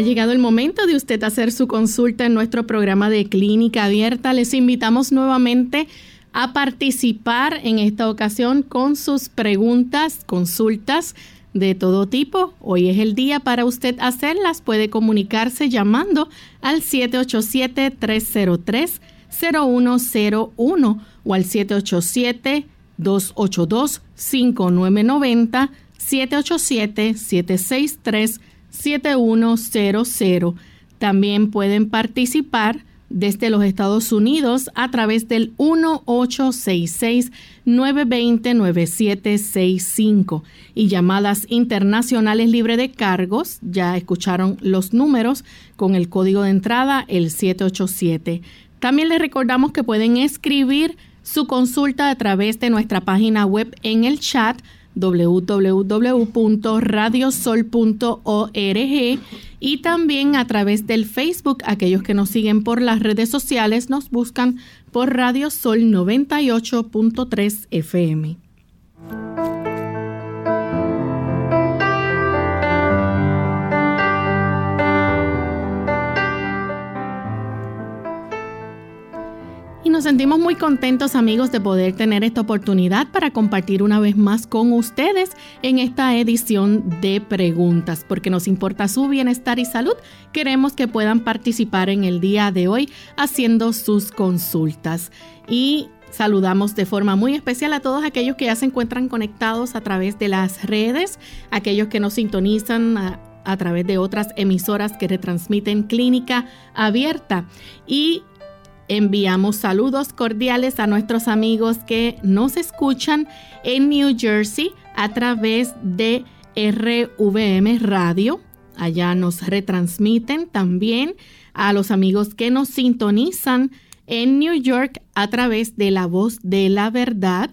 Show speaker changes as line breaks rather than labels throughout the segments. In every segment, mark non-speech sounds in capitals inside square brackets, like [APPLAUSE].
Ha llegado el momento de usted hacer su consulta en nuestro programa de clínica abierta. Les invitamos nuevamente a participar en esta ocasión con sus preguntas, consultas de todo tipo. Hoy es el día para usted hacerlas. Puede comunicarse llamando al 787-303-0101 o al 787-282-5990, 787-763 7100. También pueden participar desde los Estados Unidos a través del 1866-920-9765 y llamadas internacionales libre de cargos. Ya escucharon los números con el código de entrada el 787. También les recordamos que pueden escribir su consulta a través de nuestra página web en el chat www.radiosol.org y también a través del Facebook. Aquellos que nos siguen por las redes sociales nos buscan por Radio Sol 98.3 FM. Nos sentimos muy contentos amigos de poder tener esta oportunidad para compartir una vez más con ustedes en esta edición de preguntas, porque nos importa su bienestar y salud. Queremos que puedan participar en el día de hoy haciendo sus consultas. Y Saludamos de forma muy especial a todos aquellos que ya se encuentran conectados a través de las redes, aquellos que nos sintonizan a, a, través de otras emisoras que retransmiten clínica abierta. Y Enviamos saludos cordiales a nuestros amigos que nos escuchan en New Jersey a través de RVM Radio. Allá nos retransmiten también a los amigos que nos sintonizan en New York a través de La Voz de la Verdad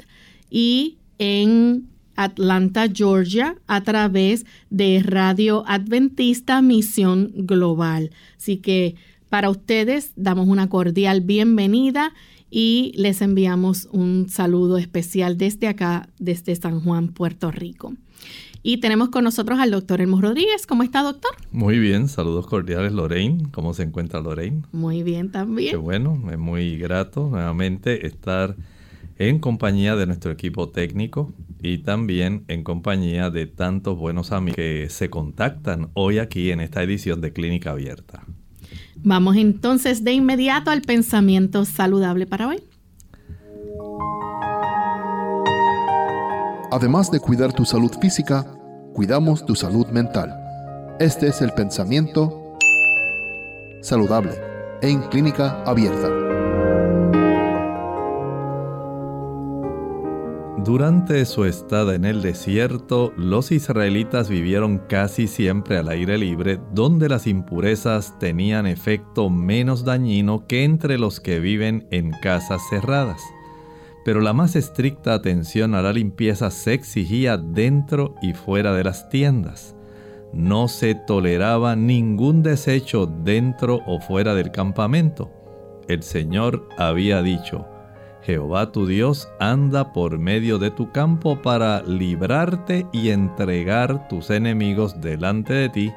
y en Atlanta, Georgia, a través de Radio Adventista Misión Global. Así que para ustedes damos una cordial bienvenida y les enviamos un saludo especial desde acá, desde San Juan, Puerto Rico. Y tenemos con nosotros al doctor Elmo Rodríguez. ¿Cómo está, doctor?
Muy bien, saludos cordiales, Lorraine. ¿Cómo se encuentra Lorraine?
Muy bien también.
Qué bueno, es muy grato nuevamente estar en compañía de nuestro equipo técnico y también en compañía de tantos buenos amigos que se contactan hoy aquí en esta edición de Clínica Abierta.
Vamos entonces de inmediato al pensamiento saludable para hoy.
Además de cuidar tu salud física, cuidamos tu salud mental. Este es el pensamiento saludable en clínica abierta.
Durante su estada en el desierto, los israelitas vivieron casi siempre al aire libre, donde las impurezas tenían efecto menos dañino que entre los que viven en casas cerradas. Pero la más estricta atención a la limpieza se exigía dentro y fuera de las tiendas. No se toleraba ningún desecho dentro o fuera del campamento. El Señor había dicho, Jehová tu Dios anda por medio de tu campo para librarte y entregar tus enemigos delante de ti,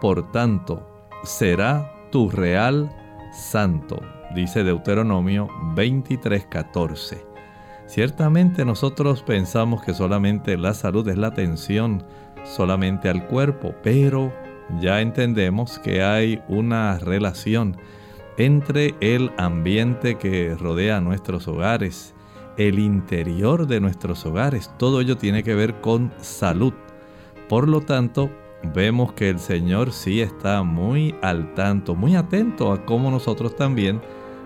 por tanto, será tu real santo, dice Deuteronomio 23:14. Ciertamente nosotros pensamos que solamente la salud es la atención solamente al cuerpo, pero ya entendemos que hay una relación entre el ambiente que rodea nuestros hogares, el interior de nuestros hogares. Todo ello tiene que ver con salud. Por lo tanto, vemos que el Señor sí está muy al tanto, muy atento a cómo nosotros también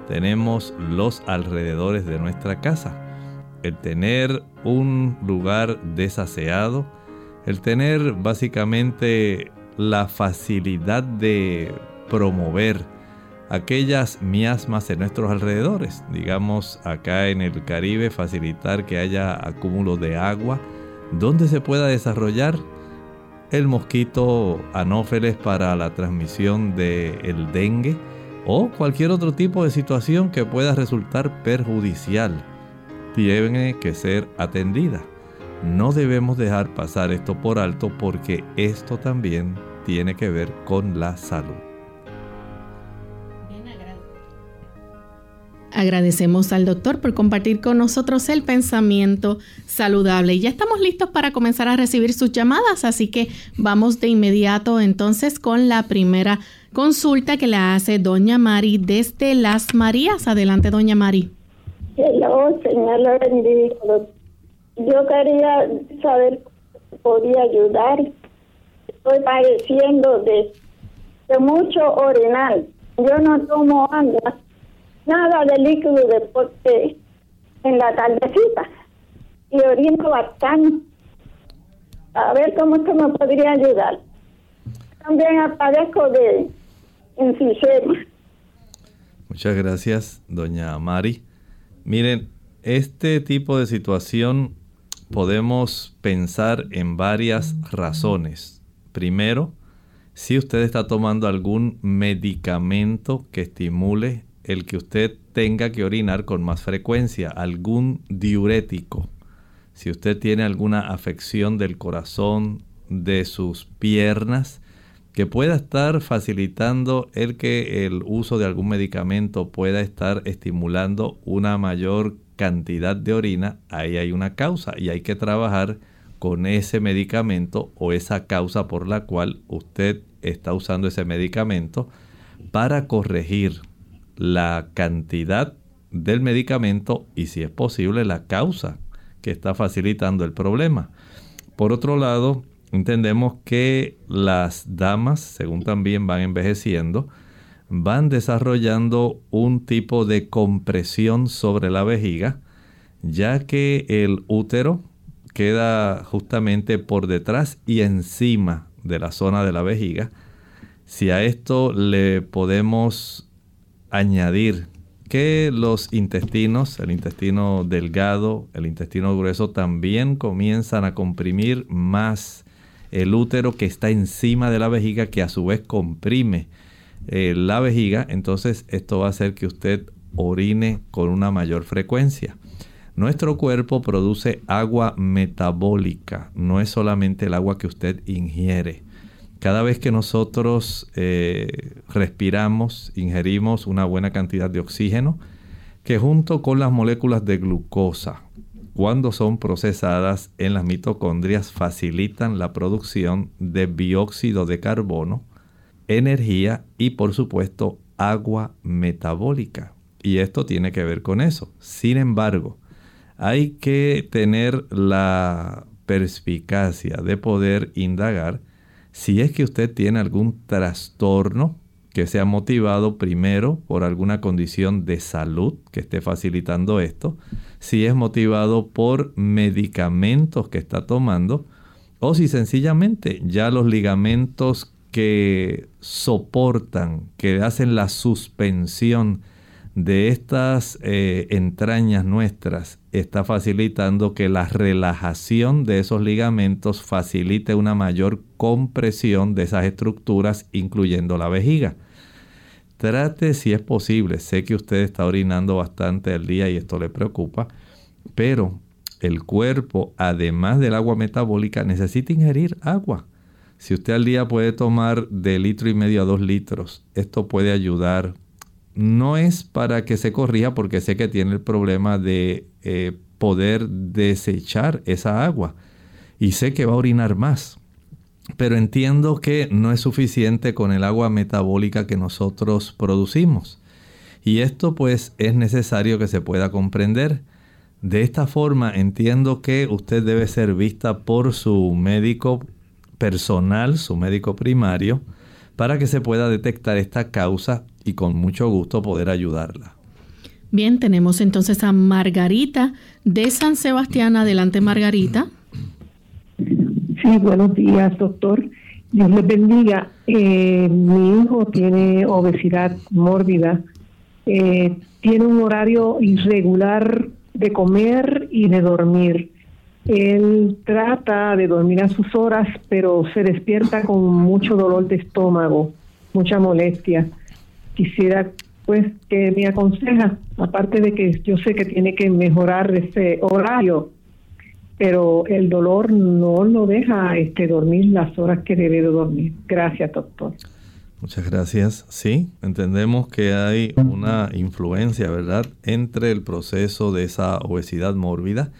tenemos los alrededores de nuestra casa. el tener un lugar desaseado, el tener básicamente la facilidad de promover aquellas miasmas en nuestros alrededores. Digamos, acá en el Caribe, facilitar que haya acúmulo de agua donde se pueda desarrollar el mosquito anófeles para la transmisión del dengue o cualquier otro tipo de situación que pueda resultar perjudicial. Tiene que ser atendida. No debemos dejar pasar esto por alto porque esto también tiene que ver con la salud.
Agradecemos al doctor por compartir con nosotros el pensamiento saludable. Y ya estamos listos para comenzar a recibir sus llamadas, así que vamos de inmediato entonces con la primera consulta que le hace doña Mari desde Las Marías. Adelante, doña Mari.
Hello, señora Yo quería saber si podía ayudar. Estoy padeciendo de, de mucho orinal. Yo no tomo agua nada de líquido deporte en la tardecita y orino bastante. A ver cómo esto me podría ayudar. También aparezco de enfisema.
Muchas gracias, doña Mari. Miren, este tipo de situación podemos pensar en varias razones. Primero, si usted está tomando algún medicamento que estimule el que usted tenga que orinar con más frecuencia, algún diurético. Si usted tiene alguna afección del corazón, de sus piernas, que pueda estar facilitando el que el uso de algún medicamento pueda estar estimulando una mayor cantidad de orina, ahí hay una causa y hay que trabajar con ese medicamento o esa causa por la cual usted está usando ese medicamento para corregir la cantidad del medicamento y si es posible la causa que está facilitando el problema. Por otro lado, entendemos que las damas, según también van envejeciendo, van desarrollando un tipo de compresión sobre la vejiga, ya que el útero queda justamente por detrás y encima de la zona de la vejiga. Si a esto le podemos añadir que los intestinos, el intestino delgado, el intestino grueso, también comienzan a comprimir más el útero que está encima de la vejiga, que a su vez comprime eh, la vejiga. Entonces esto va a hacer que usted orine con una mayor frecuencia. Nuestro cuerpo produce agua metabólica, no es solamente el agua que usted ingiere. Cada vez que nosotros eh, respiramos, ingerimos una buena cantidad de oxígeno, que junto con las moléculas de glucosa, cuando son procesadas en las mitocondrias, facilitan la producción de dióxido de carbono, energía y por supuesto agua metabólica. Y esto tiene que ver con eso. Sin embargo, hay que tener la perspicacia de poder indagar si es que usted tiene algún trastorno que sea motivado primero por alguna condición de salud que esté facilitando esto, si es motivado por medicamentos que está tomando, o si sencillamente ya los ligamentos que soportan, que hacen la suspensión de estas eh, entrañas nuestras está facilitando que la relajación de esos ligamentos facilite una mayor compresión de esas estructuras, incluyendo la vejiga. Trate si es posible, sé que usted está orinando bastante al día y esto le preocupa, pero el cuerpo, además del agua metabólica, necesita ingerir agua. Si usted al día puede tomar de litro y medio a dos litros, esto puede ayudar no es para que se corrija porque sé que tiene el problema de eh, poder desechar esa agua y sé que va a orinar más. Pero entiendo que no es suficiente con el agua metabólica que nosotros producimos. Y esto pues es necesario que se pueda comprender. De esta forma entiendo que usted debe ser vista por su médico personal, su médico primario, para que se pueda detectar esta causa y con mucho gusto poder ayudarla.
Bien, tenemos entonces a Margarita de San Sebastián. Adelante, Margarita.
Sí, buenos días, doctor. Dios les bendiga. Eh, mi hijo tiene obesidad mórbida. Eh, tiene un horario irregular de comer y de dormir. Él trata de dormir a sus horas, pero se despierta con mucho dolor de estómago, mucha molestia. Quisiera pues que me aconseja, aparte de que yo sé que tiene que mejorar ese horario, pero el dolor no lo deja este dormir las horas que debe de dormir. Gracias, doctor.
Muchas gracias. Sí, entendemos que hay una influencia, ¿verdad?, entre el proceso de esa obesidad mórbida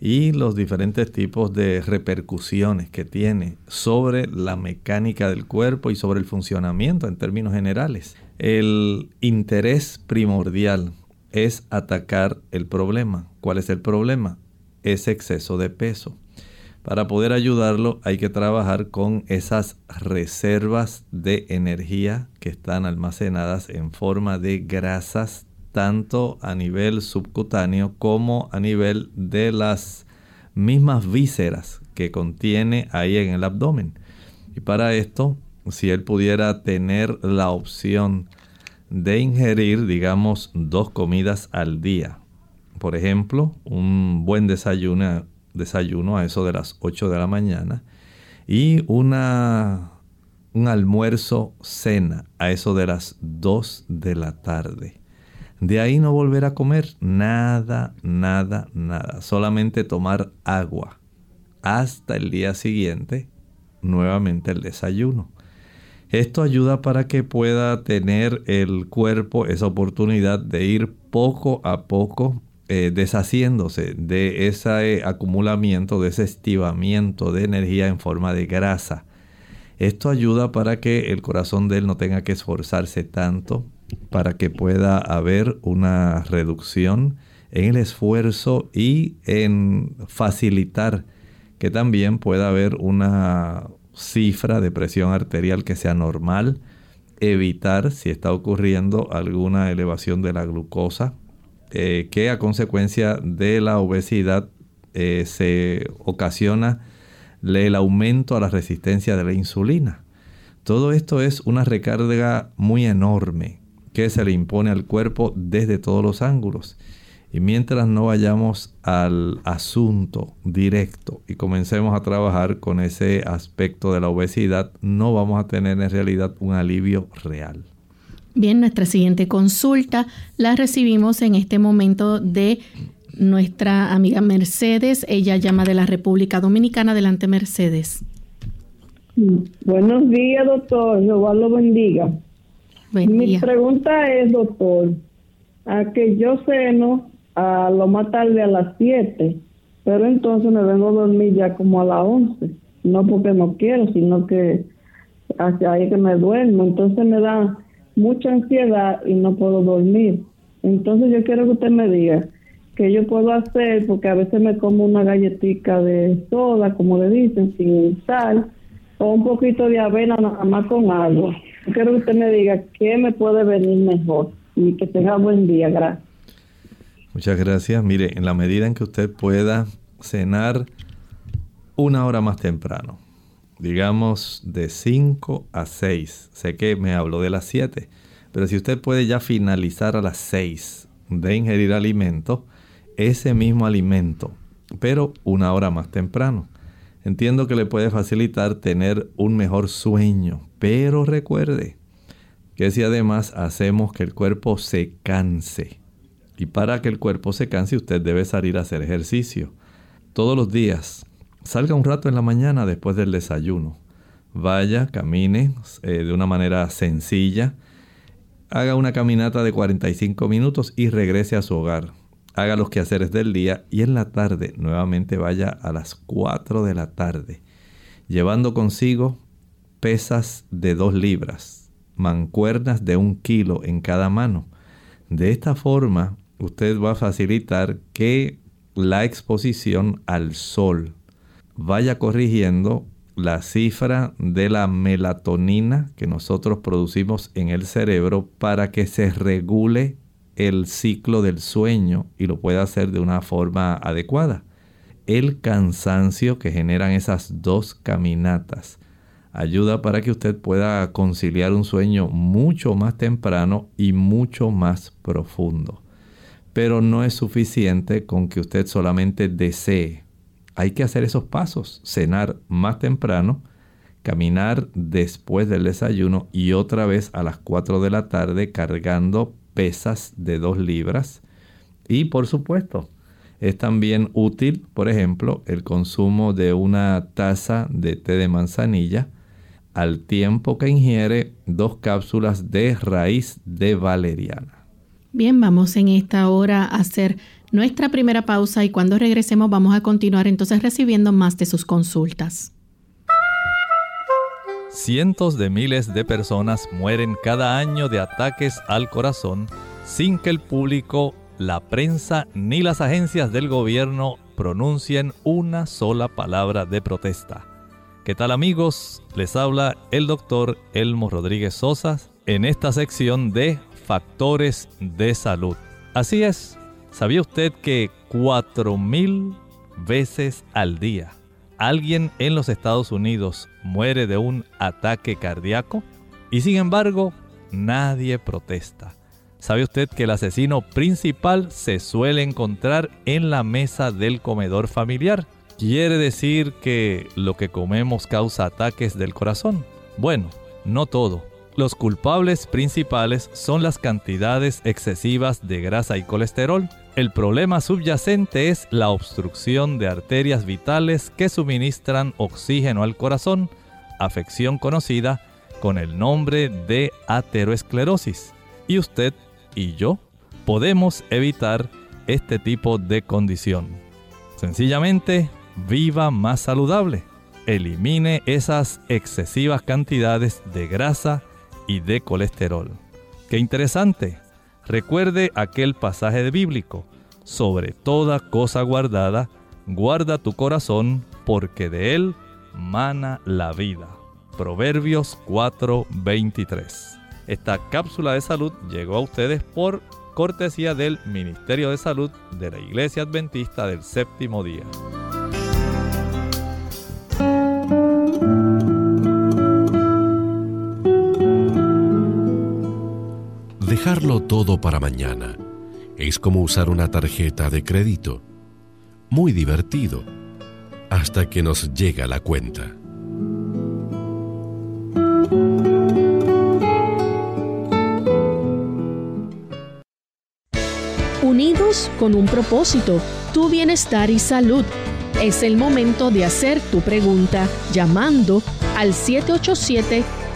y los diferentes tipos de repercusiones que tiene sobre la mecánica del cuerpo y sobre el funcionamiento en términos generales. El interés primordial es atacar el problema. ¿Cuál es el problema? Ese exceso de peso. Para poder ayudarlo hay que trabajar con esas reservas de energía que están almacenadas en forma de grasas tanto a nivel subcutáneo como a nivel de las mismas vísceras que contiene ahí en el abdomen. Y para esto, si él pudiera tener la opción de ingerir, digamos, dos comidas al día, por ejemplo, un buen desayuno, desayuno a eso de las 8 de la mañana y una, un almuerzo cena a eso de las 2 de la tarde. De ahí no volver a comer nada, nada, nada. Solamente tomar agua. Hasta el día siguiente, nuevamente el desayuno. Esto ayuda para que pueda tener el cuerpo esa oportunidad de ir poco a poco eh, deshaciéndose de ese acumulamiento, de ese estivamiento de energía en forma de grasa. Esto ayuda para que el corazón de él no tenga que esforzarse tanto, para que pueda haber una reducción en el esfuerzo y en facilitar que también pueda haber una cifra de presión arterial que sea normal, evitar si está ocurriendo alguna elevación de la glucosa, eh, que a consecuencia de la obesidad eh, se ocasiona el aumento a la resistencia de la insulina. Todo esto es una recarga muy enorme que se le impone al cuerpo desde todos los ángulos. Y mientras no vayamos al asunto directo y comencemos a trabajar con ese aspecto de la obesidad, no vamos a tener en realidad un alivio real.
Bien, nuestra siguiente consulta la recibimos en este momento de nuestra amiga Mercedes. Ella llama de la República Dominicana. Adelante, Mercedes.
Buenos días, doctor. Jehová lo bendiga. Mi pregunta es, doctor, a que yo ceno a lo más tarde a las 7, pero entonces me vengo a dormir ya como a las 11. No porque no quiero, sino que hacia ahí que me duermo. Entonces me da mucha ansiedad y no puedo dormir. Entonces yo quiero que usted me diga qué yo puedo hacer, porque a veces me como una galletita de soda, como le dicen, sin sal, o un poquito de avena nada más con agua. Quiero que usted me diga qué me puede venir mejor y que tenga buen día. Gracias.
Muchas gracias. Mire, en la medida en que usted pueda cenar una hora más temprano, digamos de 5 a 6, sé que me habló de las 7, pero si usted puede ya finalizar a las 6 de ingerir alimento, ese mismo alimento, pero una hora más temprano. Entiendo que le puede facilitar tener un mejor sueño, pero recuerde que si además hacemos que el cuerpo se canse, y para que el cuerpo se canse usted debe salir a hacer ejercicio. Todos los días, salga un rato en la mañana después del desayuno. Vaya, camine eh, de una manera sencilla, haga una caminata de 45 minutos y regrese a su hogar haga los quehaceres del día y en la tarde nuevamente vaya a las 4 de la tarde, llevando consigo pesas de 2 libras, mancuernas de un kilo en cada mano. De esta forma, usted va a facilitar que la exposición al sol vaya corrigiendo la cifra de la melatonina que nosotros producimos en el cerebro para que se regule el ciclo del sueño y lo puede hacer de una forma adecuada. El cansancio que generan esas dos caminatas ayuda para que usted pueda conciliar un sueño mucho más temprano y mucho más profundo. Pero no es suficiente con que usted solamente desee. Hay que hacer esos pasos, cenar más temprano, caminar después del desayuno y otra vez a las 4 de la tarde cargando pesas de 2 libras. Y por supuesto, es también útil, por ejemplo, el consumo de una taza de té de manzanilla al tiempo que ingiere dos cápsulas de raíz de valeriana.
Bien, vamos en esta hora a hacer nuestra primera pausa y cuando regresemos vamos a continuar entonces recibiendo más de sus consultas.
Cientos de miles de personas mueren cada año de ataques al corazón sin que el público, la prensa ni las agencias del gobierno pronuncien una sola palabra de protesta. ¿Qué tal amigos? Les habla el doctor Elmo Rodríguez Sosa en esta sección de factores de salud. Así es, ¿sabía usted que 4.000 veces al día alguien en los Estados Unidos muere de un ataque cardíaco? Y sin embargo, nadie protesta. ¿Sabe usted que el asesino principal se suele encontrar en la mesa del comedor familiar? ¿Quiere decir que lo que comemos causa ataques del corazón? Bueno, no todo. Los culpables principales son las cantidades excesivas de grasa y colesterol. El problema subyacente es la obstrucción de arterias vitales que suministran oxígeno al corazón, afección conocida con el nombre de ateroesclerosis. Y usted y yo podemos evitar este tipo de condición. Sencillamente viva más saludable. Elimine esas excesivas cantidades de grasa y de colesterol. Qué interesante. Recuerde aquel pasaje bíblico. Sobre toda cosa guardada, guarda tu corazón, porque de él mana la vida. Proverbios 4:23. Esta cápsula de salud llegó a ustedes por cortesía del Ministerio de Salud de la Iglesia Adventista del Séptimo Día.
Dejarlo todo para mañana es como usar una tarjeta de crédito. Muy divertido, hasta que nos llega la cuenta.
Unidos con un propósito, tu bienestar y salud. Es el momento de hacer tu pregunta llamando al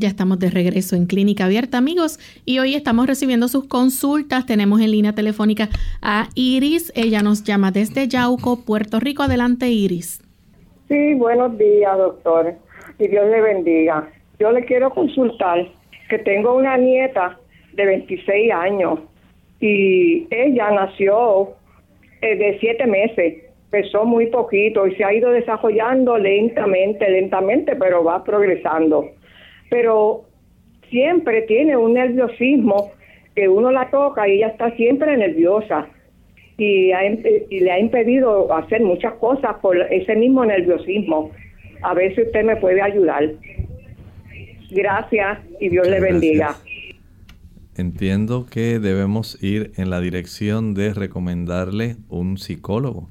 Ya estamos de regreso en Clínica Abierta, amigos, y hoy estamos recibiendo sus consultas. Tenemos en línea telefónica a Iris. Ella nos llama desde Yauco, Puerto Rico. Adelante, Iris.
Sí, buenos días, doctor. Y Dios le bendiga. Yo le quiero consultar que tengo una nieta de 26 años y ella nació eh, de siete meses, pesó muy poquito y se ha ido desarrollando lentamente, lentamente, pero va progresando. Pero siempre tiene un nerviosismo que uno la toca y ella está siempre nerviosa y, y le ha impedido hacer muchas cosas por ese mismo nerviosismo. A ver si usted me puede ayudar. Gracias y Dios le bendiga.
Entiendo que debemos ir en la dirección de recomendarle un psicólogo.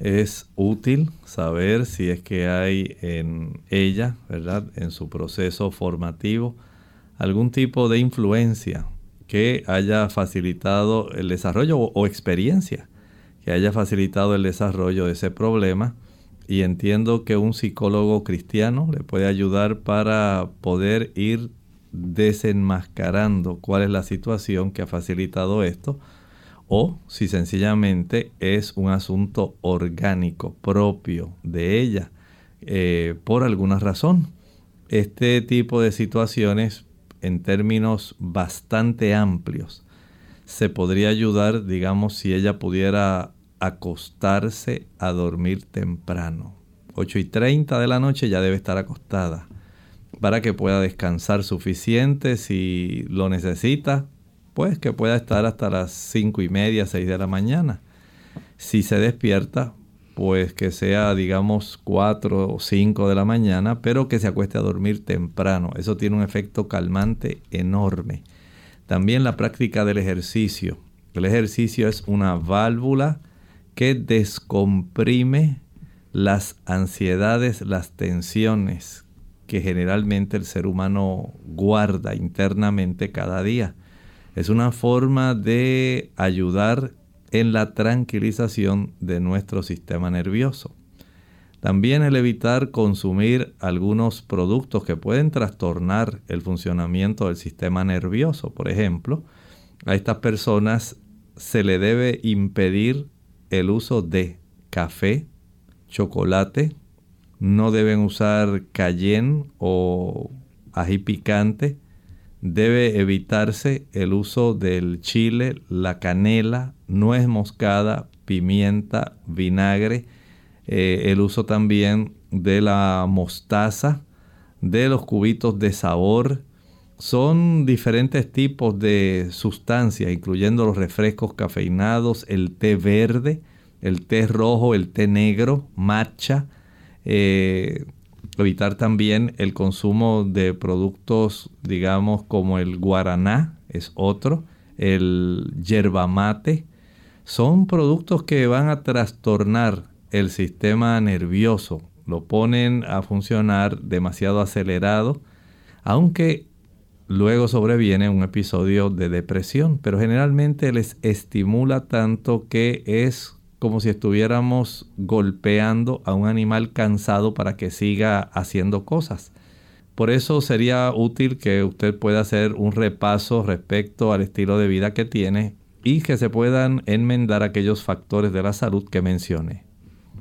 Es útil saber si es que hay en ella, ¿verdad? En su proceso formativo, algún tipo de influencia que haya facilitado el desarrollo o, o experiencia que haya facilitado el desarrollo de ese problema. Y entiendo que un psicólogo cristiano le puede ayudar para poder ir desenmascarando cuál es la situación que ha facilitado esto o si sencillamente es un asunto orgánico propio de ella eh, por alguna razón. Este tipo de situaciones en términos bastante amplios se podría ayudar, digamos, si ella pudiera acostarse a dormir temprano. 8 y 30 de la noche ya debe estar acostada para que pueda descansar suficiente si lo necesita, pues que pueda estar hasta las 5 y media, 6 de la mañana. Si se despierta, pues que sea digamos 4 o 5 de la mañana, pero que se acueste a dormir temprano. Eso tiene un efecto calmante enorme. También la práctica del ejercicio. El ejercicio es una válvula que descomprime las ansiedades, las tensiones que generalmente el ser humano guarda internamente cada día. Es una forma de ayudar en la tranquilización de nuestro sistema nervioso. También el evitar consumir algunos productos que pueden trastornar el funcionamiento del sistema nervioso. Por ejemplo, a estas personas se le debe impedir el uso de café, chocolate, no deben usar cayenne o ají picante, debe evitarse el uso del chile, la canela, nuez moscada, pimienta, vinagre, eh, el uso también de la mostaza, de los cubitos de sabor. Son diferentes tipos de sustancias, incluyendo los refrescos cafeinados, el té verde, el té rojo, el té negro, matcha. Eh, evitar también el consumo de productos, digamos, como el guaraná, es otro, el yerba mate. Son productos que van a trastornar el sistema nervioso, lo ponen a funcionar demasiado acelerado, aunque luego sobreviene un episodio de depresión, pero generalmente les estimula tanto que es como si estuviéramos golpeando a un animal cansado para que siga haciendo cosas. Por eso sería útil que usted pueda hacer un repaso respecto al estilo de vida que tiene y que se puedan enmendar aquellos factores de la salud que mencione.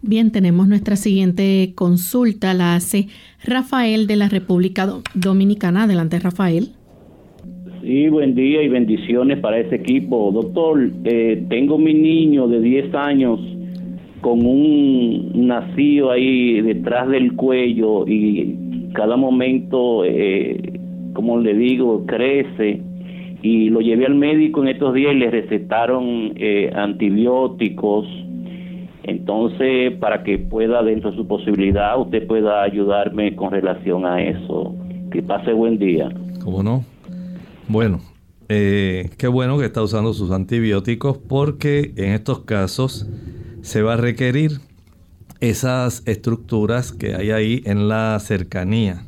Bien, tenemos nuestra siguiente consulta, la hace Rafael de la República Dominicana. Adelante, Rafael.
Sí, buen día y bendiciones para ese equipo. Doctor, eh, tengo mi niño de 10 años con un nacido ahí detrás del cuello y cada momento, eh, como le digo, crece. Y lo llevé al médico en estos días y le recetaron eh, antibióticos. Entonces, para que pueda, dentro de su posibilidad, usted pueda ayudarme con relación a eso. Que pase buen día.
¿Cómo no? Bueno, eh, qué bueno que está usando sus antibióticos porque en estos casos se va a requerir esas estructuras que hay ahí en la cercanía,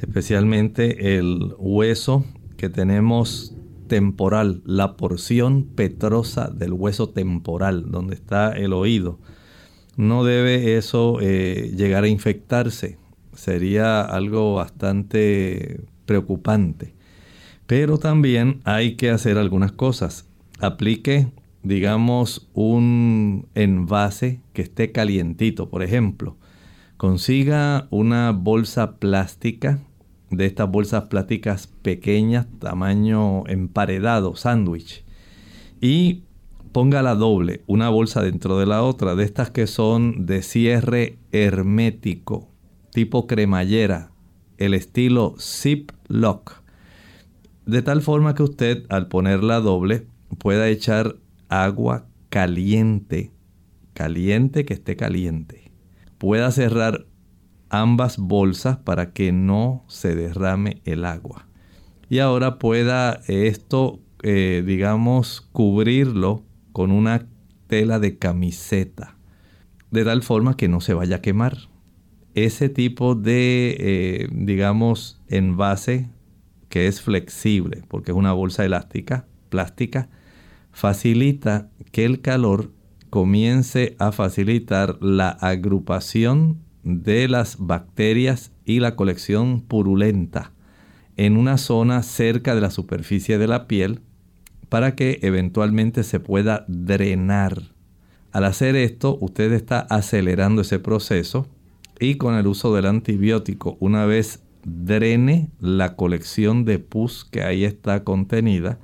especialmente el hueso que tenemos temporal, la porción petrosa del hueso temporal, donde está el oído. No debe eso eh, llegar a infectarse, sería algo bastante preocupante. Pero también hay que hacer algunas cosas. Aplique, digamos, un envase que esté calientito, por ejemplo. Consiga una bolsa plástica, de estas bolsas plásticas pequeñas, tamaño emparedado, sándwich. Y ponga la doble, una bolsa dentro de la otra, de estas que son de cierre hermético, tipo cremallera, el estilo zip lock de tal forma que usted al ponerla doble pueda echar agua caliente, caliente que esté caliente. Pueda cerrar ambas bolsas para que no se derrame el agua. Y ahora pueda esto, eh, digamos, cubrirlo con una tela de camiseta, de tal forma que no se vaya a quemar. Ese tipo de, eh, digamos, envase que es flexible porque es una bolsa elástica, plástica, facilita que el calor comience a facilitar la agrupación de las bacterias y la colección purulenta en una zona cerca de la superficie de la piel para que eventualmente se pueda drenar. Al hacer esto, usted está acelerando ese proceso y con el uso del antibiótico, una vez drene la colección de pus que ahí está contenida,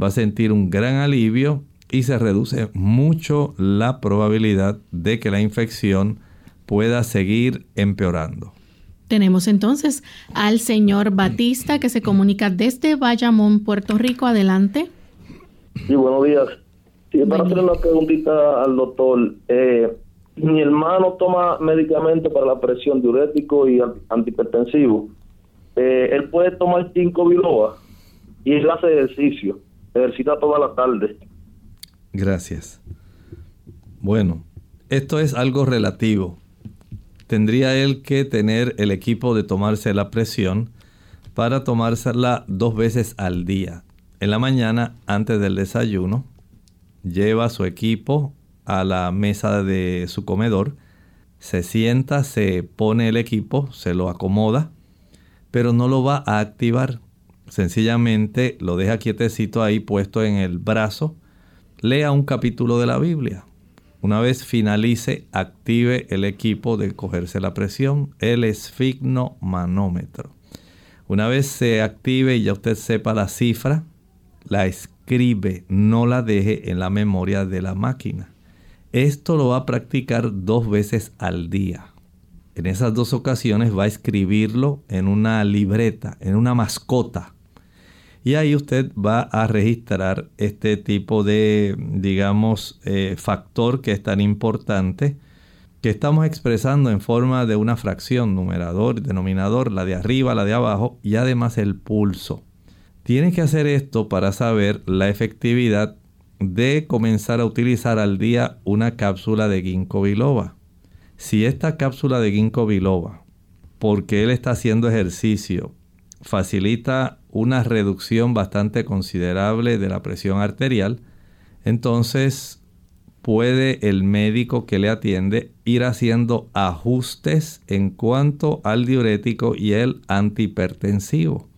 va a sentir un gran alivio y se reduce mucho la probabilidad de que la infección pueda seguir empeorando.
Tenemos entonces al señor Batista que se comunica desde Bayamón, Puerto Rico. Adelante.
Sí, buenos días. Sí, para hacer una preguntita al doctor. Eh, mi hermano toma medicamentos para la presión diurético y antihipertensivo. Eh, él puede tomar 5 biloba y él hace ejercicio. Ejercita toda la tarde.
Gracias. Bueno, esto es algo relativo. Tendría él que tener el equipo de tomarse la presión para tomársela dos veces al día. En la mañana, antes del desayuno, lleva su equipo a la mesa de su comedor, se sienta, se pone el equipo, se lo acomoda, pero no lo va a activar. Sencillamente lo deja quietecito ahí puesto en el brazo lea un capítulo de la Biblia. Una vez finalice, active el equipo de cogerse la presión, el esfignomanómetro. Una vez se active y ya usted sepa la cifra, la escribe, no la deje en la memoria de la máquina. Esto lo va a practicar dos veces al día. En esas dos ocasiones va a escribirlo en una libreta, en una mascota y ahí usted va a registrar este tipo de, digamos, eh, factor que es tan importante que estamos expresando en forma de una fracción, numerador, denominador, la de arriba, la de abajo y además el pulso. Tiene que hacer esto para saber la efectividad de comenzar a utilizar al día una cápsula de ginkgo biloba. Si esta cápsula de ginkgo biloba, porque él está haciendo ejercicio, facilita una reducción bastante considerable de la presión arterial, entonces puede el médico que le atiende ir haciendo ajustes en cuanto al diurético y el antihipertensivo.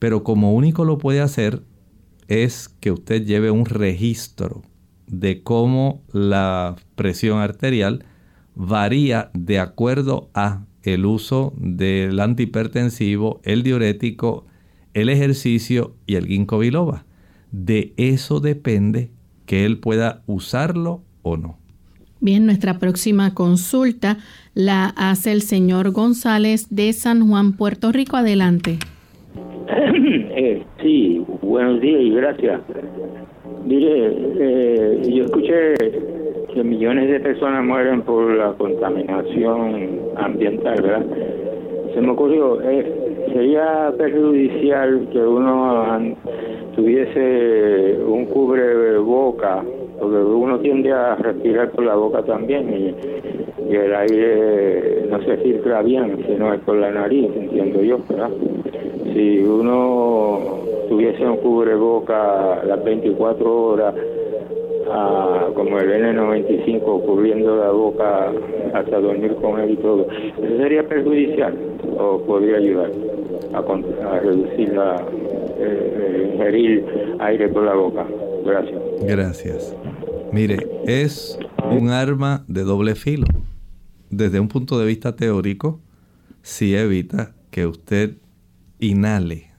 Pero como único lo puede hacer es que usted lleve un registro de cómo la presión arterial varía de acuerdo a el uso del antihipertensivo, el diurético el ejercicio y el ginkgo biloba. De eso depende que él pueda usarlo o no.
Bien, nuestra próxima consulta la hace el señor González de San Juan, Puerto Rico. Adelante. [CLEARS THROAT]
Eh, sí, buenos días y gracias. Mire, eh, yo escuché que millones de personas mueren por la contaminación ambiental, ¿verdad? Se me ocurrió, eh, sería perjudicial que uno tuviese un cubre boca, porque uno tiende a respirar por la boca también y, el aire no se filtra bien, sino es por la nariz, entiendo yo, ¿verdad? Si uno tuviese un cubre boca las 24 horas, como el N95 cubriendo la boca hasta dormir con él y todo. ¿Eso sería perjudicial o podría ayudar a, reducir la, eh, ingerir aire por la boca? Gracias.
Gracias. Mire, es un arma de doble filo. Desde un punto de vista teórico, si evita que usted inhale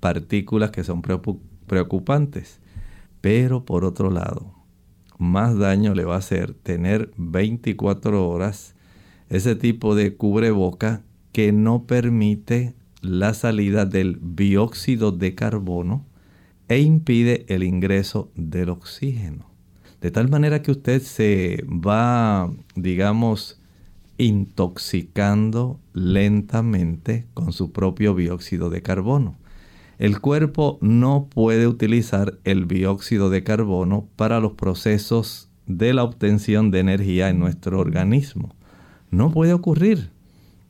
partículas que son preocupantes. Pero por otro lado, más daño le va a hacer tener 24 horas ese tipo de cubreboca que no permite la salida del dióxido de carbono e impide el ingreso del oxígeno. De tal manera que usted se va, digamos, intoxicando lentamente con su propio dióxido de carbono. El cuerpo no puede utilizar el dióxido de carbono para los procesos de la obtención de energía en nuestro organismo. No puede ocurrir.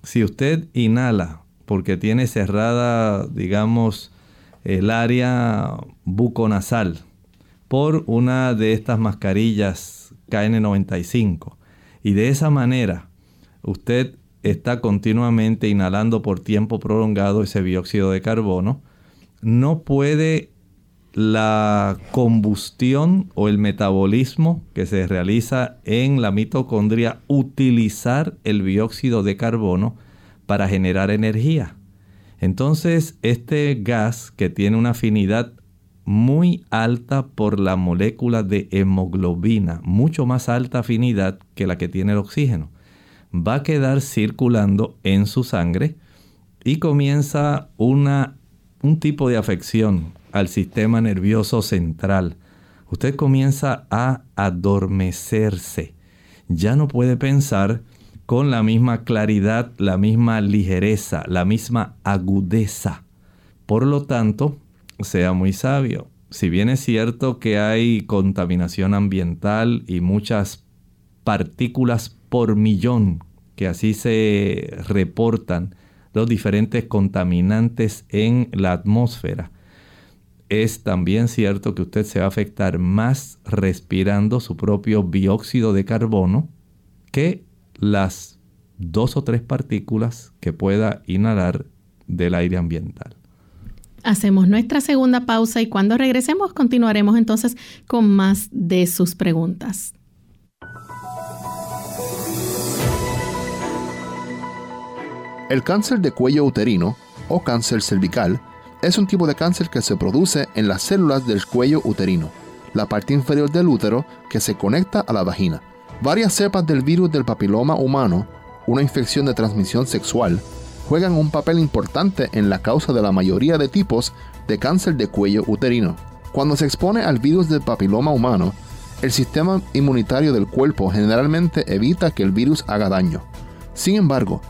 Si usted inhala porque tiene cerrada, digamos, el área buconasal por una de estas mascarillas KN95 y de esa manera usted está continuamente inhalando por tiempo prolongado ese dióxido de carbono, no puede la combustión o el metabolismo que se realiza en la mitocondria utilizar el dióxido de carbono para generar energía. Entonces, este gas que tiene una afinidad muy alta por la molécula de hemoglobina, mucho más alta afinidad que la que tiene el oxígeno, va a quedar circulando en su sangre y comienza una, un tipo de afección al sistema nervioso central. Usted comienza a adormecerse. Ya no puede pensar con la misma claridad, la misma ligereza, la misma agudeza. Por lo tanto, sea muy sabio. Si bien es cierto que hay contaminación ambiental y muchas partículas por millón, que así se reportan los diferentes contaminantes en la atmósfera, es también cierto que usted se va a afectar más respirando su propio dióxido de carbono que las dos o tres partículas que pueda inhalar del aire ambiental.
Hacemos nuestra segunda pausa y cuando regresemos continuaremos entonces con más de sus preguntas.
El cáncer de cuello uterino o cáncer cervical es un tipo de cáncer que se produce en las células del cuello uterino, la parte inferior del útero que se conecta a la vagina. Varias cepas del virus del papiloma humano, una infección de transmisión sexual, juegan un papel importante en la causa de la mayoría de tipos de cáncer de cuello uterino. Cuando se expone al virus del papiloma humano, el sistema inmunitario del cuerpo generalmente evita que el virus haga daño. Sin embargo,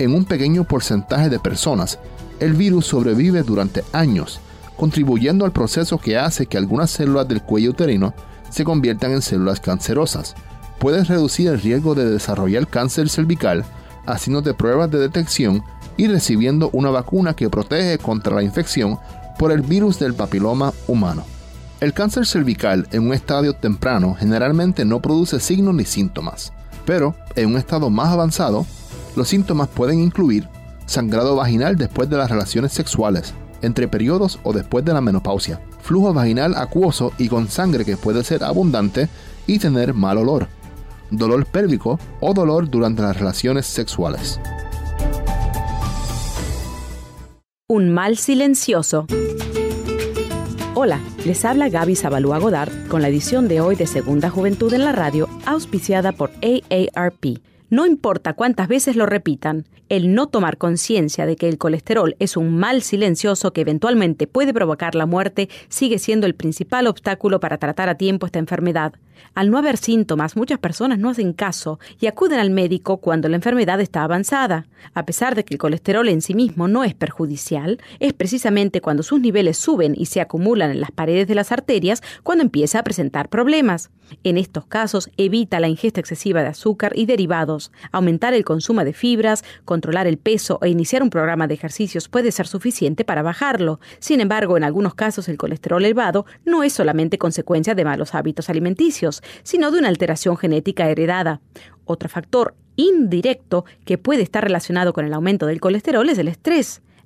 en un pequeño porcentaje de personas, el virus sobrevive durante años, contribuyendo al proceso que hace que algunas células del cuello uterino se conviertan en células cancerosas. Puede reducir el riesgo de desarrollar cáncer cervical haciéndote pruebas de detección y recibiendo una vacuna que protege contra la infección por el virus del papiloma humano. El cáncer cervical en un estadio temprano generalmente no produce signos ni síntomas, pero en un estado más avanzado, los síntomas pueden incluir sangrado vaginal después de las relaciones sexuales, entre periodos o después de la menopausia, flujo vaginal acuoso y con sangre que puede ser abundante y tener mal olor, dolor pélvico o dolor durante las relaciones sexuales.
Un mal silencioso. Hola, les habla Gaby Zabalúa Godard con la edición de hoy de Segunda Juventud en la Radio, auspiciada por AARP. No importa cuántas veces lo repitan, el no tomar conciencia de que el colesterol es un mal silencioso que eventualmente puede provocar la muerte sigue siendo el principal obstáculo para tratar a tiempo esta enfermedad. Al no haber síntomas, muchas personas no hacen caso y acuden al médico cuando la enfermedad está avanzada. A pesar de que el colesterol en sí mismo no es perjudicial, es precisamente cuando sus niveles suben y se acumulan en las paredes de las arterias cuando empieza a presentar problemas. En estos casos, evita la ingesta excesiva de azúcar y derivados. Aumentar el consumo de fibras, controlar el peso e iniciar un programa de ejercicios puede ser suficiente para bajarlo. Sin embargo, en algunos casos el colesterol elevado no es solamente consecuencia de malos hábitos alimenticios, sino de una alteración genética heredada. Otro factor indirecto que puede estar relacionado con el aumento del colesterol es el estrés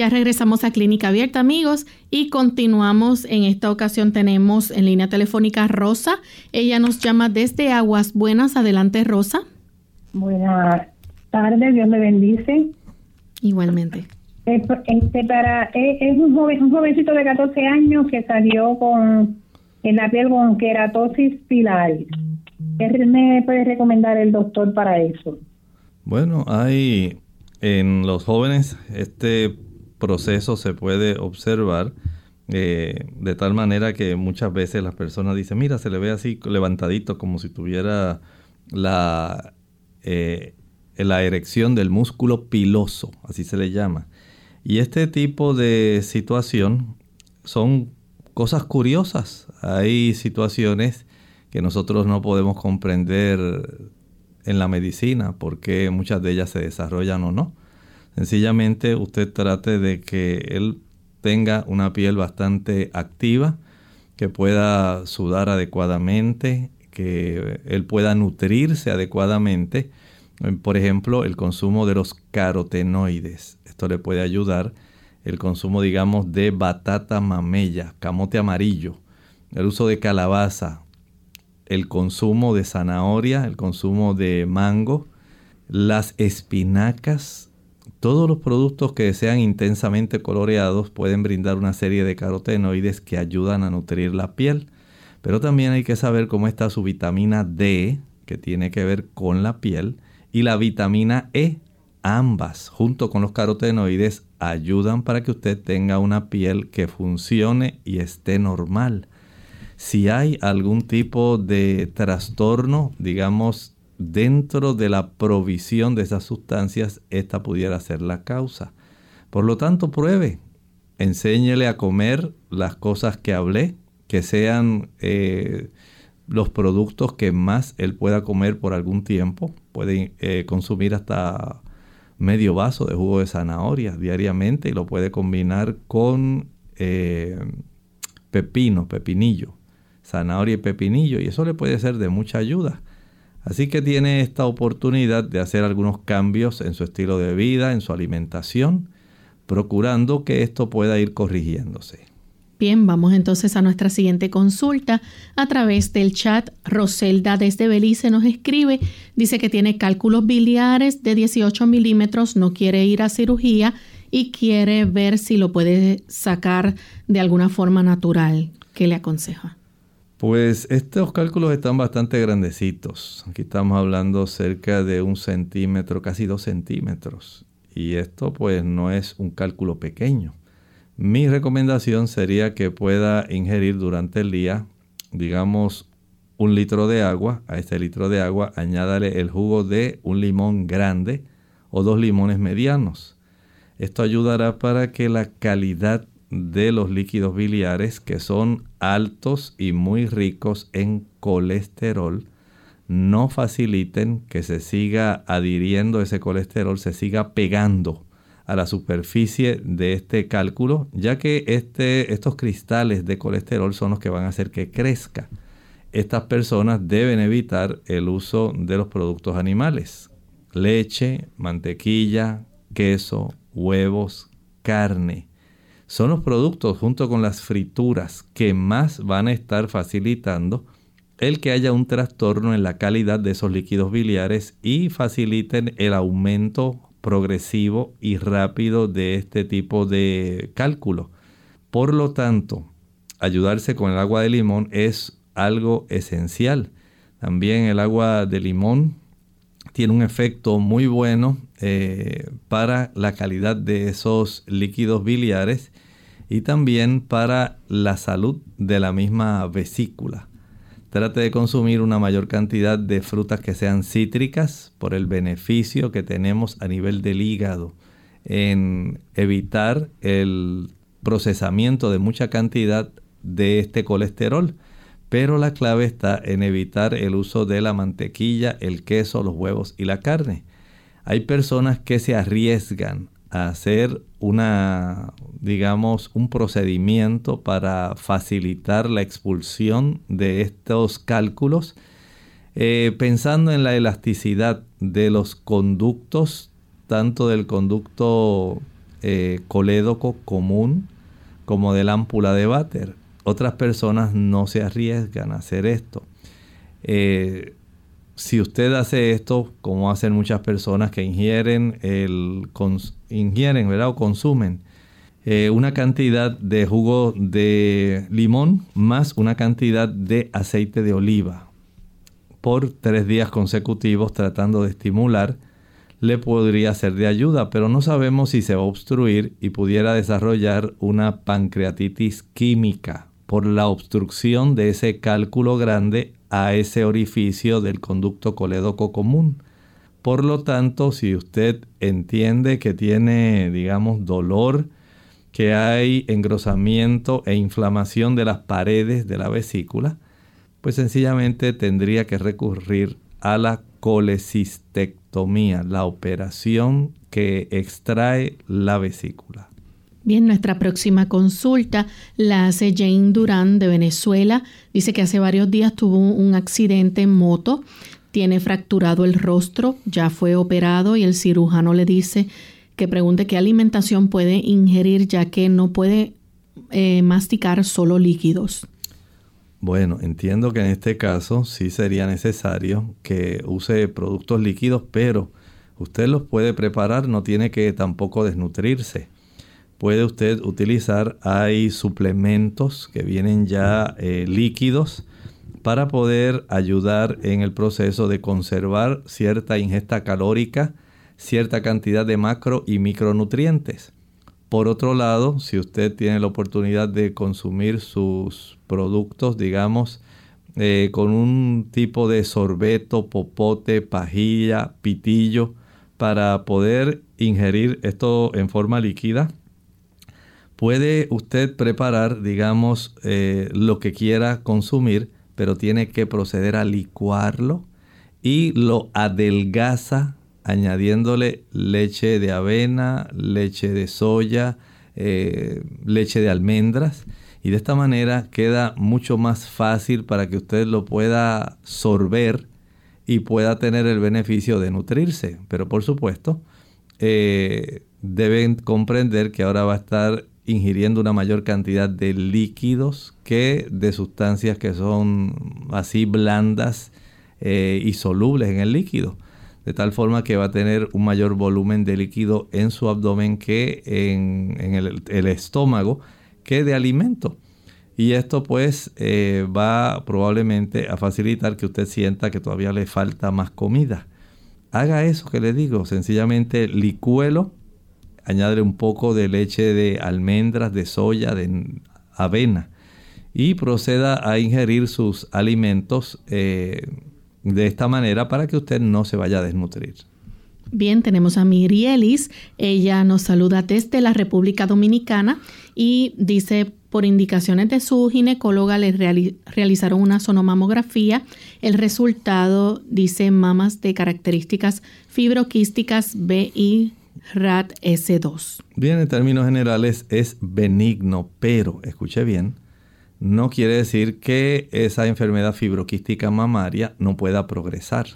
Ya regresamos a Clínica Abierta, amigos, y continuamos. En esta ocasión tenemos en línea telefónica Rosa. Ella nos llama desde Aguas Buenas. Adelante, Rosa.
Buenas tardes, Dios le bendice.
Igualmente.
Este, para, es, un, joven, un jovencito de 14 años que salió con en la piel con queratosis pilaris. ¿Qué me puede recomendar el doctor para eso?
Bueno, hay en los jóvenes este proceso se puede observar eh, de tal manera que muchas veces las personas dicen, mira, se le ve así levantadito como si tuviera la, eh, la erección del músculo piloso, así se le llama. Y este tipo de situación son cosas curiosas. Hay situaciones que nosotros no podemos comprender en la medicina, porque muchas de ellas se desarrollan o no. Sencillamente usted trate de que él tenga una piel bastante activa, que pueda sudar adecuadamente, que él pueda nutrirse adecuadamente. Por ejemplo, el consumo de los carotenoides. Esto le puede ayudar. El consumo, digamos, de batata mamella, camote amarillo, el uso de calabaza, el consumo de zanahoria, el consumo de mango, las espinacas, todos los productos que sean intensamente coloreados pueden brindar una serie de carotenoides que ayudan a nutrir la piel. Pero también hay que saber cómo está su vitamina D, que tiene que ver con la piel, y la vitamina E. Ambas, junto con los carotenoides, ayudan para que usted tenga una piel que funcione y esté normal si hay algún tipo de trastorno, digamos, dentro de la provisión de esas sustancias, esta pudiera ser la causa. Por lo tanto, pruebe, enséñele a comer las cosas que hablé, que sean eh, los productos que más él pueda comer por algún tiempo. Puede eh, consumir hasta medio vaso de jugo de zanahoria diariamente y lo puede combinar con eh, pepino, pepinillo zanahoria y pepinillo y eso le puede ser de mucha ayuda. Así que tiene esta oportunidad de hacer algunos cambios en su estilo de vida, en su alimentación, procurando que esto pueda ir corrigiéndose.
Bien, vamos entonces a nuestra siguiente consulta. A través del chat, Roselda desde Belice nos escribe, dice que tiene cálculos biliares de 18 milímetros, no quiere ir a cirugía y quiere ver si lo puede sacar de alguna forma natural. ¿Qué le aconseja?
Pues estos cálculos están bastante grandecitos. Aquí estamos hablando cerca de un centímetro, casi dos centímetros. Y esto pues no es un cálculo pequeño. Mi recomendación sería que pueda ingerir durante el día, digamos, un litro de agua. A este litro de agua añádale el jugo de un limón grande o dos limones medianos. Esto ayudará para que la calidad de los líquidos biliares que son altos y muy ricos en colesterol. No faciliten que se siga adhiriendo ese colesterol, se siga pegando a la superficie de este cálculo, ya que este, estos cristales de colesterol son los que van a hacer que crezca. Estas personas deben evitar el uso de los productos animales, leche, mantequilla, queso, huevos, carne son los productos junto con las frituras que más van a estar facilitando el que haya un trastorno en la calidad de esos líquidos biliares y faciliten el aumento progresivo y rápido de este tipo de cálculo. Por lo tanto, ayudarse con el agua de limón es algo esencial. También el agua de limón tiene un efecto muy bueno eh, para la calidad de esos líquidos biliares y también para la salud de la misma vesícula. Trate de consumir una mayor cantidad de frutas que sean cítricas por el beneficio que tenemos a nivel del hígado en evitar el procesamiento de mucha cantidad de este colesterol. Pero la clave está en evitar el uso de la mantequilla, el queso, los huevos y la carne. Hay personas que se arriesgan hacer una, digamos, un procedimiento para facilitar la expulsión de estos cálculos, eh, pensando en la elasticidad de los conductos, tanto del conducto eh, colédoco común como de lámpula de váter. Otras personas no se arriesgan a hacer esto. Eh, si usted hace esto, como hacen muchas personas que ingieren, el, ingieren ¿verdad? o consumen eh, una cantidad de jugo de limón más una cantidad de aceite de oliva por tres días consecutivos tratando de estimular, le podría ser de ayuda, pero no sabemos si se va a obstruir y pudiera desarrollar una pancreatitis química por la obstrucción de ese cálculo grande a ese orificio del conducto colédoco común. Por lo tanto, si usted entiende que tiene, digamos, dolor, que hay engrosamiento e inflamación de las paredes de la vesícula, pues sencillamente tendría que recurrir a la colecistectomía, la operación que extrae la vesícula.
Bien, nuestra próxima consulta la hace Jane Durán de Venezuela. Dice que hace varios días tuvo un accidente en moto, tiene fracturado el rostro, ya fue operado y el cirujano le dice que pregunte qué alimentación puede ingerir ya que no puede eh, masticar solo líquidos.
Bueno, entiendo que en este caso sí sería necesario que use productos líquidos, pero usted los puede preparar, no tiene que tampoco desnutrirse. Puede usted utilizar, hay suplementos que vienen ya eh, líquidos para poder ayudar en el proceso de conservar cierta ingesta calórica cierta cantidad de macro y micronutrientes. Por otro lado, si usted tiene la oportunidad de consumir sus productos, digamos, eh, con un tipo de sorbeto, popote, pajilla, pitillo, para poder ingerir esto en forma líquida, puede usted preparar, digamos, eh, lo que quiera consumir, pero tiene que proceder a licuarlo y lo adelgaza añadiéndole leche de avena, leche de soya, eh, leche de almendras. Y de esta manera queda mucho más fácil para que usted lo pueda sorber y pueda tener el beneficio de nutrirse. Pero por supuesto, eh, deben comprender que ahora va a estar ingiriendo una mayor cantidad de líquidos que de sustancias que son así blandas eh, y solubles en el líquido de tal forma que va a tener un mayor volumen de líquido en su abdomen que en, el, estómago que de alimento. Y esto pues eh, va probablemente a facilitar que usted sienta que todavía le falta más comida. Haga eso que le digo, sencillamente licuelo, añade un poco de leche de almendras, de soya, de avena y proceda a ingerir sus alimentos eh, de esta manera para que usted no se vaya a desnutrir.
Bien, tenemos a Mirielis. Ella nos saluda desde la República Dominicana y dice, por indicaciones de su ginecóloga, le realizaron una sonomamografía. El resultado dice mamas de características fibroquísticas B y RAT S2.
Bien, en términos generales es benigno, pero escuche bien, no quiere decir que esa enfermedad fibroquística mamaria no pueda progresar.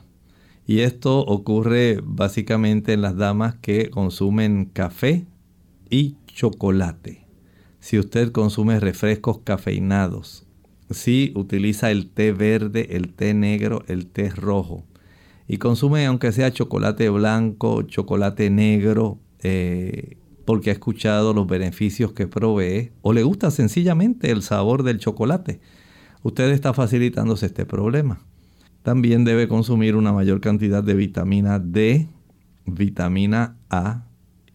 Y esto ocurre básicamente en las damas que consumen café y chocolate. Si usted consume refrescos cafeinados, si utiliza el té verde, el té negro, el té rojo, y consume aunque sea chocolate blanco, chocolate negro, eh, porque ha escuchado los beneficios que provee o le gusta sencillamente el sabor del chocolate. Usted está facilitándose este problema. También debe consumir una mayor cantidad de vitamina D, vitamina A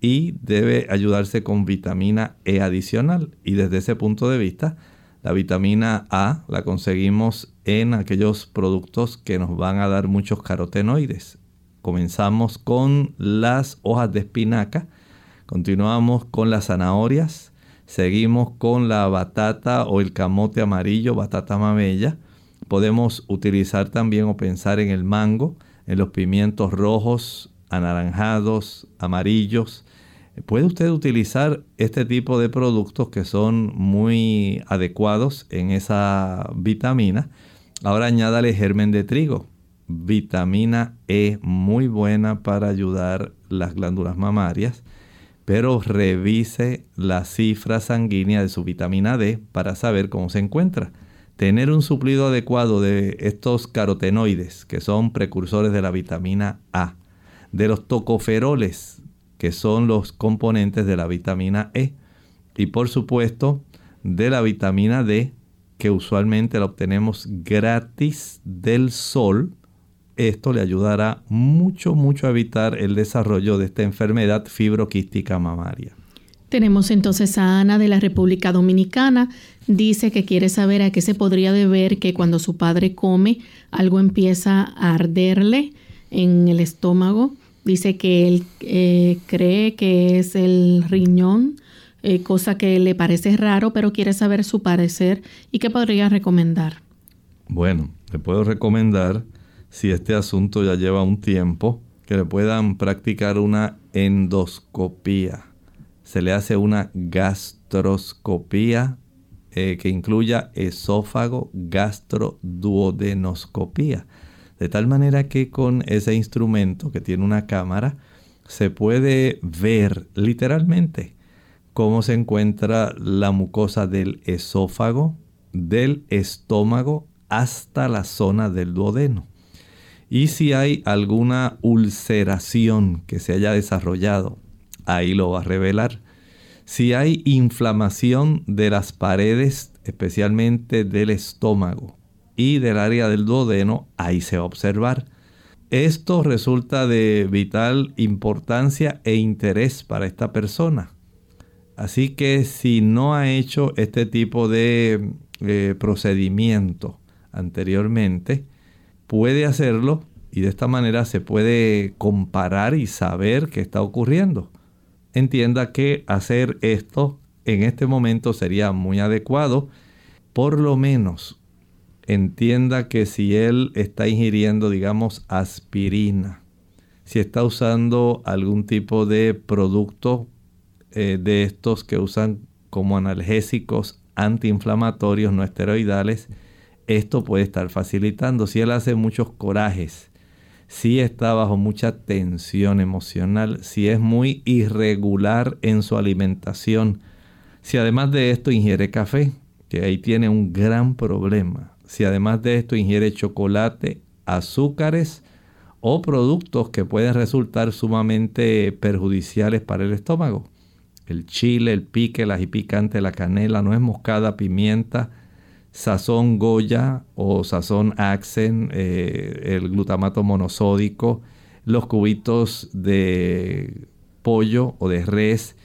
y debe ayudarse con vitamina E adicional. Y desde ese punto de vista, la vitamina A la conseguimos en aquellos productos que nos van a dar muchos carotenoides. Comenzamos con las hojas de espinaca, Continuamos con las zanahorias. Seguimos con la batata o el camote amarillo, batata mamella. Podemos utilizar también o pensar en el mango, en los pimientos rojos, anaranjados, amarillos. Puede usted utilizar este tipo de productos que son muy adecuados en esa vitamina. Ahora añádale germen de trigo. Vitamina E muy buena para ayudar las glándulas mamarias pero revise la cifra sanguínea de su vitamina D para saber cómo se encuentra. Tener un suplido adecuado de estos carotenoides, que son precursores de la vitamina A, de los tocoferoles, que son los componentes de la vitamina E, y por supuesto de la vitamina D, que usualmente la obtenemos gratis del sol. Esto le ayudará mucho, mucho a evitar el desarrollo de esta enfermedad fibroquística mamaria.
Tenemos entonces a Ana de la República Dominicana. Dice que quiere saber a qué se podría deber que cuando su padre come algo empieza a arderle en el estómago. Dice que él eh, cree que es el riñón eh, cosa que le parece raro, pero quiere saber su parecer y qué podría recomendar.
Bueno, le puedo recomendar, si este asunto ya lleva un tiempo, que le puedan practicar una endoscopía. Se le hace una gastroscopía eh, que incluya esófago, gastroduodenoscopía. De tal manera que con ese instrumento que tiene una cámara, se puede ver literalmente cómo se encuentra la mucosa del esófago, del estómago hasta la zona del duodeno. Y si hay alguna ulceración que se haya desarrollado, ahí lo va a revelar. Si hay inflamación de las paredes, especialmente del estómago y del área del duodeno, ahí se va a observar. Esto resulta de vital importancia e interés para esta persona Así que si no ha hecho este tipo de eh, procedimiento anteriormente, puede hacerlo y de esta manera se puede comparar y saber qué está ocurriendo. Entienda que hacer esto en este momento sería muy adecuado. Por lo menos entienda que si él está ingiriendo, digamos, aspirina, si está usando algún tipo de producto eh, de estos que usan como analgésicos antiinflamatorios no esteroidales, esto puede estar facilitando. Si él hace muchos corajes, si está bajo mucha tensión emocional, si es muy irregular en su alimentación, si además de esto ingiere café, que ahí tiene un gran problema, si además de esto ingiere chocolate, azúcares o productos que pueden resultar sumamente perjudiciales para el estómago el chile, el pique, el ají picante, la canela, nuez moscada, pimienta, sazón Goya o sazón Axen, eh, el glutamato monosódico, los cubitos de pollo o de res,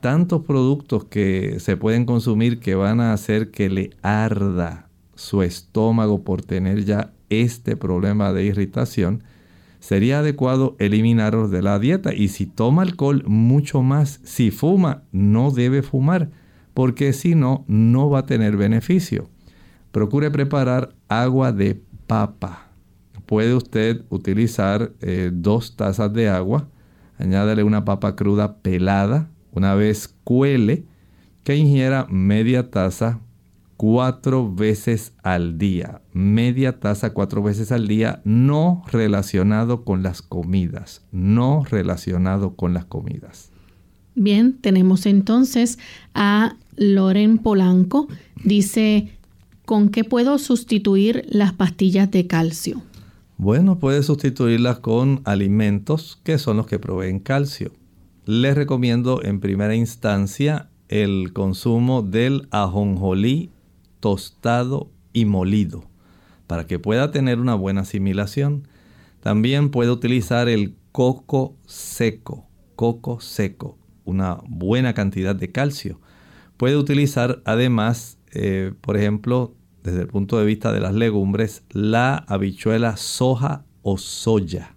tantos productos que se pueden consumir que van a hacer que le arda su estómago por tener ya este problema de irritación sería adecuado eliminarlos de la dieta. Y si toma alcohol, mucho más. Si fuma, no debe fumar, porque si no, no va a tener beneficio. Procure preparar agua de papa. Puede usted utilizar eh, dos tazas de agua, añádale una papa cruda pelada, una vez cuele, que ingiera media taza cuatro veces al día, media taza cuatro veces al día, no relacionado con las comidas, no relacionado con las comidas.
Bien, tenemos entonces a Loren Polanco. Dice, ¿con qué puedo sustituir las pastillas de calcio?
Bueno, puede sustituirlas con alimentos que son los que proveen calcio. Les recomiendo en primera instancia el consumo del ajonjolí tostado y molido para que pueda tener una buena asimilación. También puede utilizar el coco seco, coco seco, una buena cantidad de calcio. Puede utilizar además, eh, por ejemplo, desde el punto de vista de las legumbres, la habichuela soja o soya.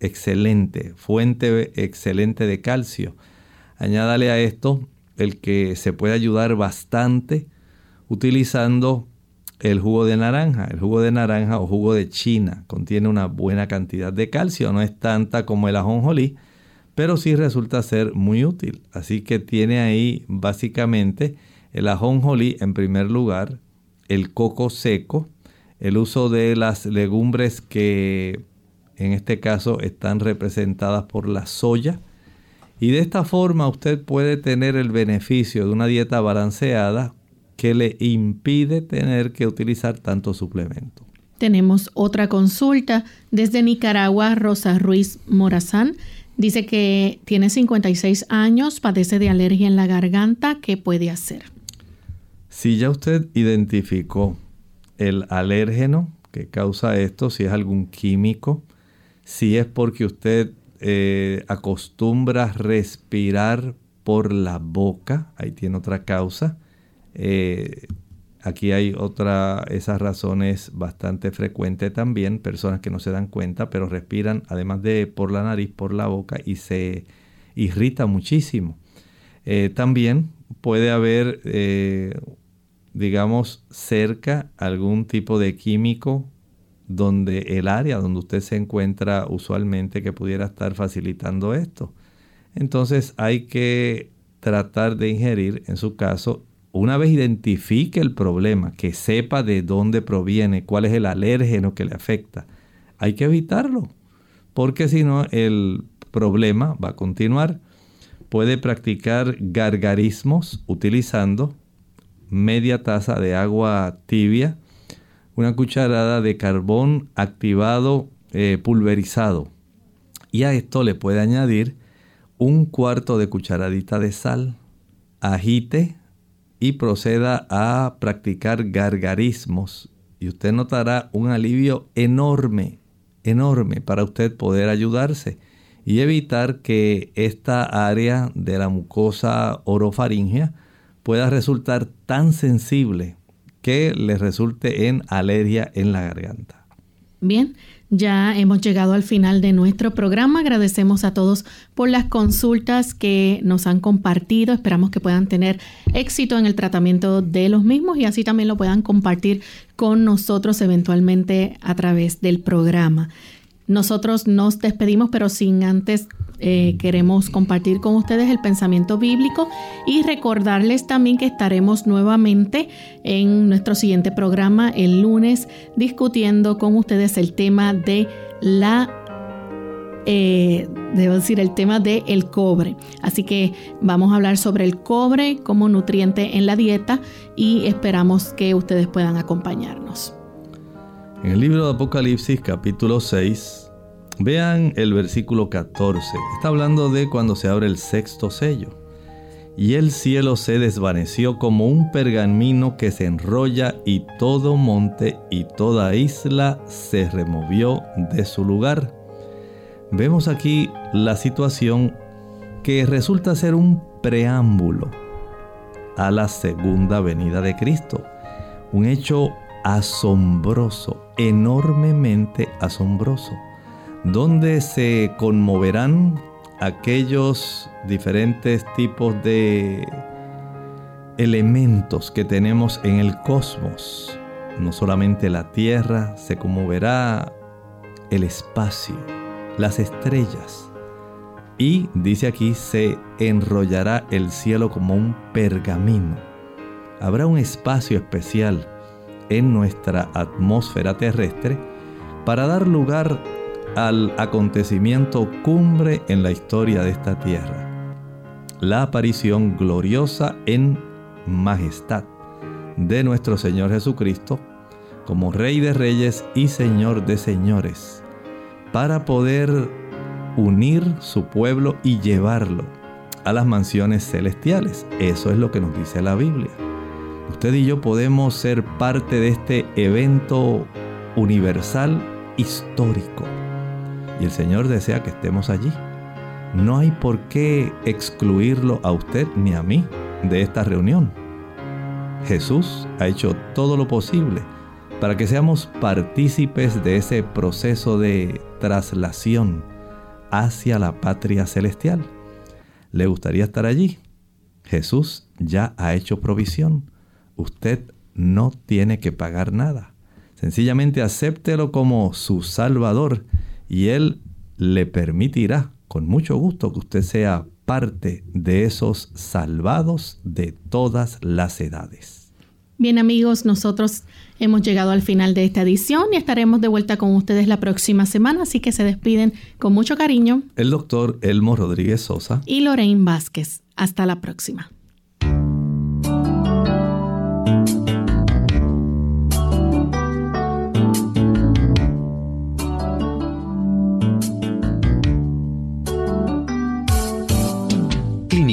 Excelente, fuente excelente de calcio. Añádale a esto el que se puede ayudar bastante utilizando el jugo de naranja. El jugo de naranja o jugo de china contiene una buena cantidad de calcio, no es tanta como el ajonjolí, pero sí resulta ser muy útil. Así que tiene ahí básicamente el ajonjolí en primer lugar, el coco seco, el uso de las legumbres que en este caso están representadas por la soya Y de esta forma usted puede tener el beneficio de una dieta balanceada que le impide tener que utilizar tanto suplemento.
Tenemos otra consulta desde Nicaragua, Rosa Ruiz Morazán. Dice que tiene 56 años, padece de alergia en la garganta. ¿Qué puede hacer?
Si ya usted identificó el alérgeno que causa esto, si es algún químico, si es porque usted eh, acostumbra respirar por la boca, ahí tiene otra causa. Eh, aquí hay otra, esa razón es bastante frecuente también, personas que no se dan cuenta, pero respiran además de por la nariz, por la boca y se irrita muchísimo. Eh, también puede haber, digamos, cerca algún tipo de químico donde el área donde usted se encuentra usualmente que pudiera estar facilitando esto. Entonces hay que tratar de ingerir, en su caso, una vez identifique el problema, que sepa de dónde proviene, cuál es el alérgeno que le afecta, hay que evitarlo, porque si no el problema va a continuar. Puede practicar gargarismos utilizando media taza de agua tibia una cucharada de carbón activado eh, pulverizado. Y a esto le puede añadir un cuarto de cucharadita de sal. Agite y proceda a practicar gargarismos. Y usted notará un alivio enorme, enorme para usted poder ayudarse y evitar que esta área de la mucosa orofaringea pueda resultar tan sensible que les resulte en alergia en la garganta.
Bien, ya hemos llegado al final de nuestro programa. Agradecemos a todos por las consultas que nos han compartido. Esperamos que puedan tener éxito en el tratamiento de los mismos y así también lo puedan compartir con nosotros eventualmente a través del programa. Nosotros nos despedimos, pero sin antes eh, queremos compartir con ustedes el pensamiento bíblico y recordarles también que estaremos nuevamente en nuestro siguiente programa el lunes discutiendo con ustedes el tema de la eh, debo decir, el tema del el cobre. Así que vamos a hablar sobre el cobre como nutriente en la dieta y esperamos que ustedes puedan acompañarnos.
En el libro de Apocalipsis capítulo 6, vean el versículo 14. Está hablando de cuando se abre el sexto sello. Y el cielo se desvaneció como un pergamino que se enrolla y todo monte y toda isla se removió de su lugar. Vemos aquí la situación que resulta ser un preámbulo a la segunda venida de Cristo. Un hecho asombroso, enormemente asombroso, donde se conmoverán aquellos diferentes tipos de elementos que tenemos en el cosmos. No solamente la Tierra, se conmoverá el espacio, las estrellas. Y dice aquí, se enrollará el cielo como un pergamino. Habrá un espacio especial en nuestra atmósfera terrestre para dar lugar al acontecimiento cumbre en la historia de esta tierra, la aparición gloriosa en majestad de nuestro Señor Jesucristo como Rey de Reyes y Señor de Señores, para poder unir su pueblo y llevarlo a las mansiones celestiales. Eso es lo que nos dice la Biblia. Usted y yo podemos ser parte de este evento universal histórico. Y el Señor desea que estemos allí. No hay por qué excluirlo a usted ni a mí de esta reunión. Jesús ha hecho todo lo posible para que seamos partícipes de ese proceso de traslación hacia la patria celestial. ¿Le gustaría estar allí? Jesús ya ha hecho provisión usted no tiene que pagar nada. Sencillamente acéptelo como su Salvador y Él le permitirá con mucho gusto que usted sea parte de esos salvados de todas las edades.
Bien amigos, nosotros hemos llegado al final de esta edición y estaremos de vuelta con ustedes la próxima semana, así que se despiden con mucho cariño.
El doctor Elmo Rodríguez Sosa
y Lorraine Vázquez. Hasta la próxima.